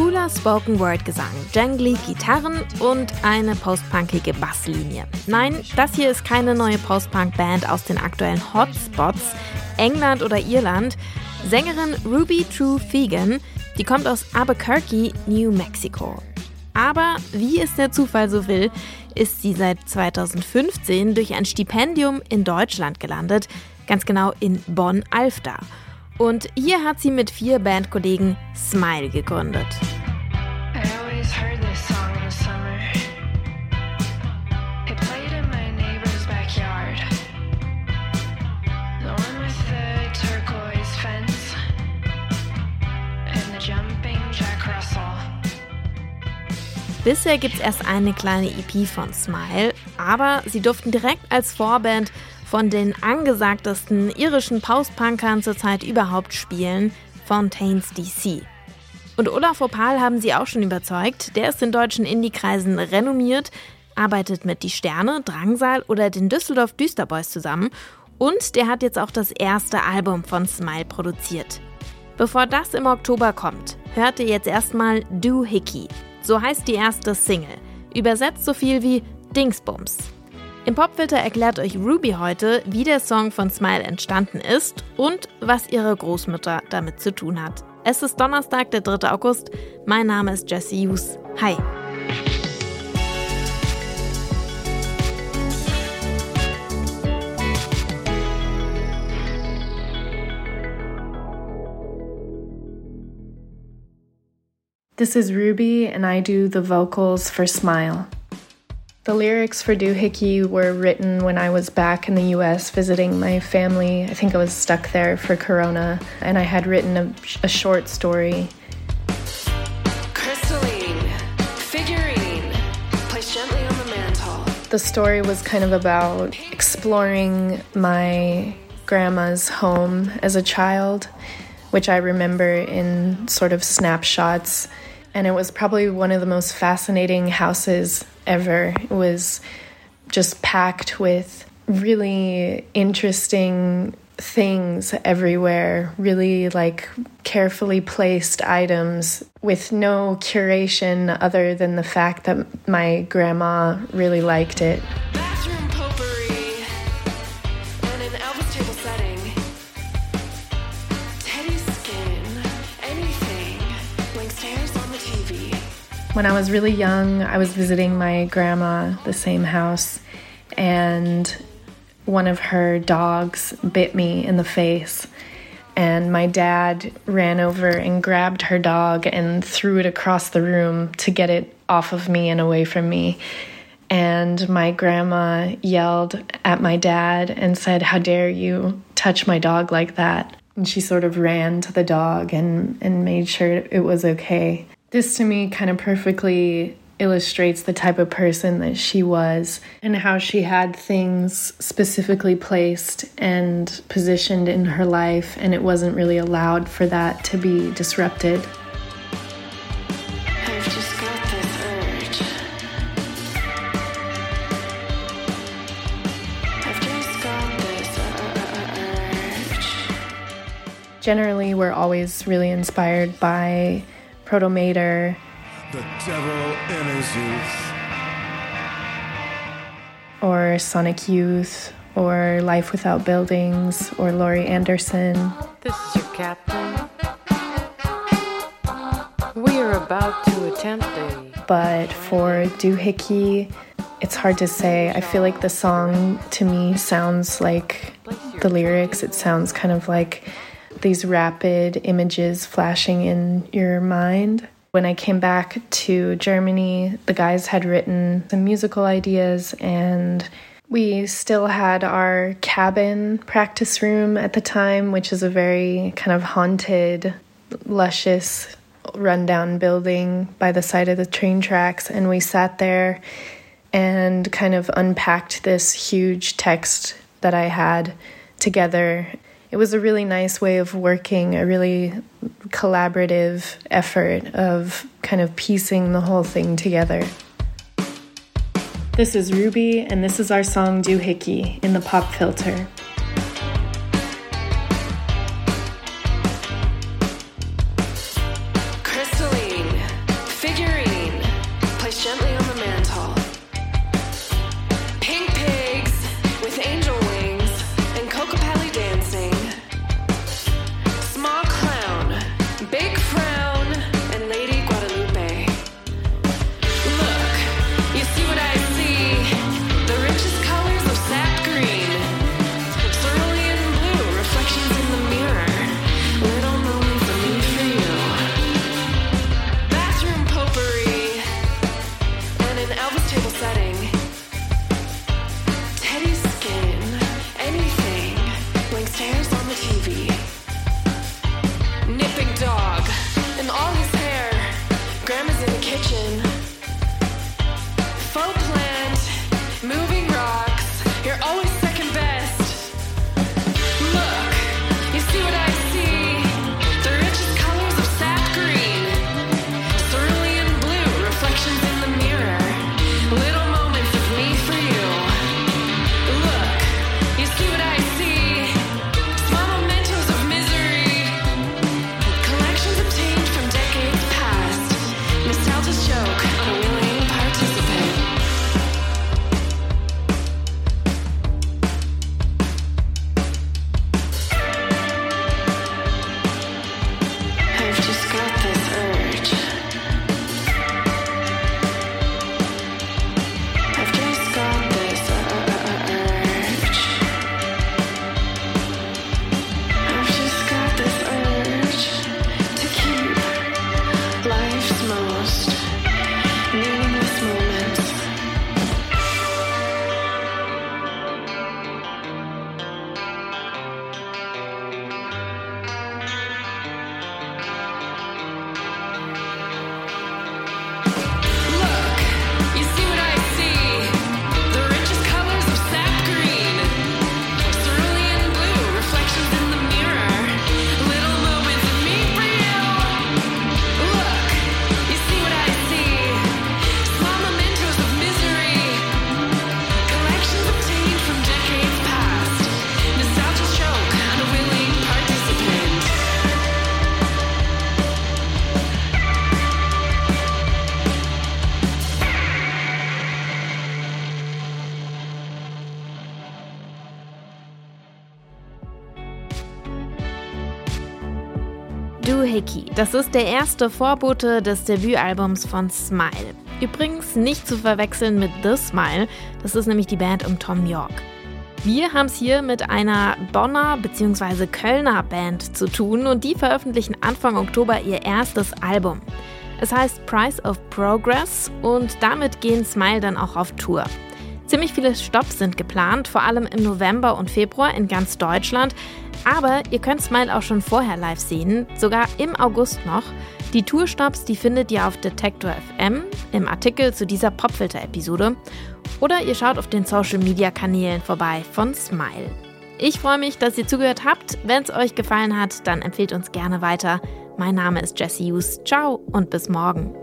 Cooler Spoken Word Gesang, jangly Gitarren und eine postpunkige Basslinie. Nein, das hier ist keine neue Postpunk-Band aus den aktuellen Hotspots, England oder Irland. Sängerin Ruby True Fegan, die kommt aus Albuquerque, New Mexico. Aber wie es der Zufall so will, ist sie seit 2015 durch ein Stipendium in Deutschland gelandet, ganz genau in Bonn-Alfter. Und hier hat sie mit vier Bandkollegen Smile gegründet. Bisher gibt es erst eine kleine EP von Smile, aber sie durften direkt als Vorband von den angesagtesten irischen Postpunkern zurzeit überhaupt spielen, Fontaines DC. Und Olaf Opal haben sie auch schon überzeugt. Der ist in deutschen Indie-Kreisen renommiert, arbeitet mit Die Sterne, Drangsal oder den Düsseldorf Düsterboys zusammen und der hat jetzt auch das erste Album von Smile produziert. Bevor das im Oktober kommt, hört ihr jetzt erstmal Do Hickey. So heißt die erste Single. Übersetzt so viel wie Dingsbums. Im Popfilter erklärt euch Ruby heute, wie der Song von Smile entstanden ist und was ihre Großmutter damit zu tun hat. Es ist Donnerstag, der 3. August. Mein Name ist Jesse Hughes. Hi. This is Ruby, and I do the vocals for Smile. The lyrics for Doohickey were written when I was back in the US visiting my family. I think I was stuck there for Corona, and I had written a, a short story. Crystalline, figurine, placed gently on the mantle. The story was kind of about exploring my grandma's home as a child, which I remember in sort of snapshots and it was probably one of the most fascinating houses ever. It was just packed with really interesting things everywhere, really like carefully placed items with no curation other than the fact that my grandma really liked it. When I was really young, I was visiting my grandma, the same house, and one of her dogs bit me in the face. And my dad ran over and grabbed her dog and threw it across the room to get it off of me and away from me. And my grandma yelled at my dad and said, How dare you touch my dog like that? And she sort of ran to the dog and, and made sure it was okay. This to me kind of perfectly illustrates the type of person that she was and how she had things specifically placed and positioned in her life, and it wasn't really allowed for that to be disrupted. I've just got this urge. Uh, uh, uh, Generally, we're always really inspired by Protomartyr. The Devil in His Youth. Or Sonic Youth, or Life Without Buildings, or Laurie Anderson. This is your captain. We are about to attempt a. But for Doohickey, it's hard to say. I feel like the song to me sounds like the lyrics. It sounds kind of like these rapid images flashing in your mind. When I came back to Germany, the guys had written some musical ideas, and we still had our cabin practice room at the time, which is a very kind of haunted, luscious, rundown building by the side of the train tracks. And we sat there and kind of unpacked this huge text that I had together it was a really nice way of working, a really collaborative effort of kind of piecing the whole thing together. This is Ruby, and this is our song Doohickey in the pop filter. TV. Hickey. Das ist der erste Vorbote des Debütalbums von Smile. Übrigens nicht zu verwechseln mit The Smile, das ist nämlich die Band um Tom York. Wir haben es hier mit einer Bonner bzw. Kölner Band zu tun und die veröffentlichen Anfang Oktober ihr erstes Album. Es heißt Price of Progress und damit gehen Smile dann auch auf Tour. Ziemlich viele Stops sind geplant, vor allem im November und Februar in ganz Deutschland. Aber ihr könnt Smile auch schon vorher live sehen, sogar im August noch. Die Tourstops, die findet ihr auf Detektor FM im Artikel zu dieser Popfilter-Episode. Oder ihr schaut auf den Social-Media-Kanälen vorbei von Smile. Ich freue mich, dass ihr zugehört habt. Wenn es euch gefallen hat, dann empfehlt uns gerne weiter. Mein Name ist Jesse Hughes. Ciao und bis morgen.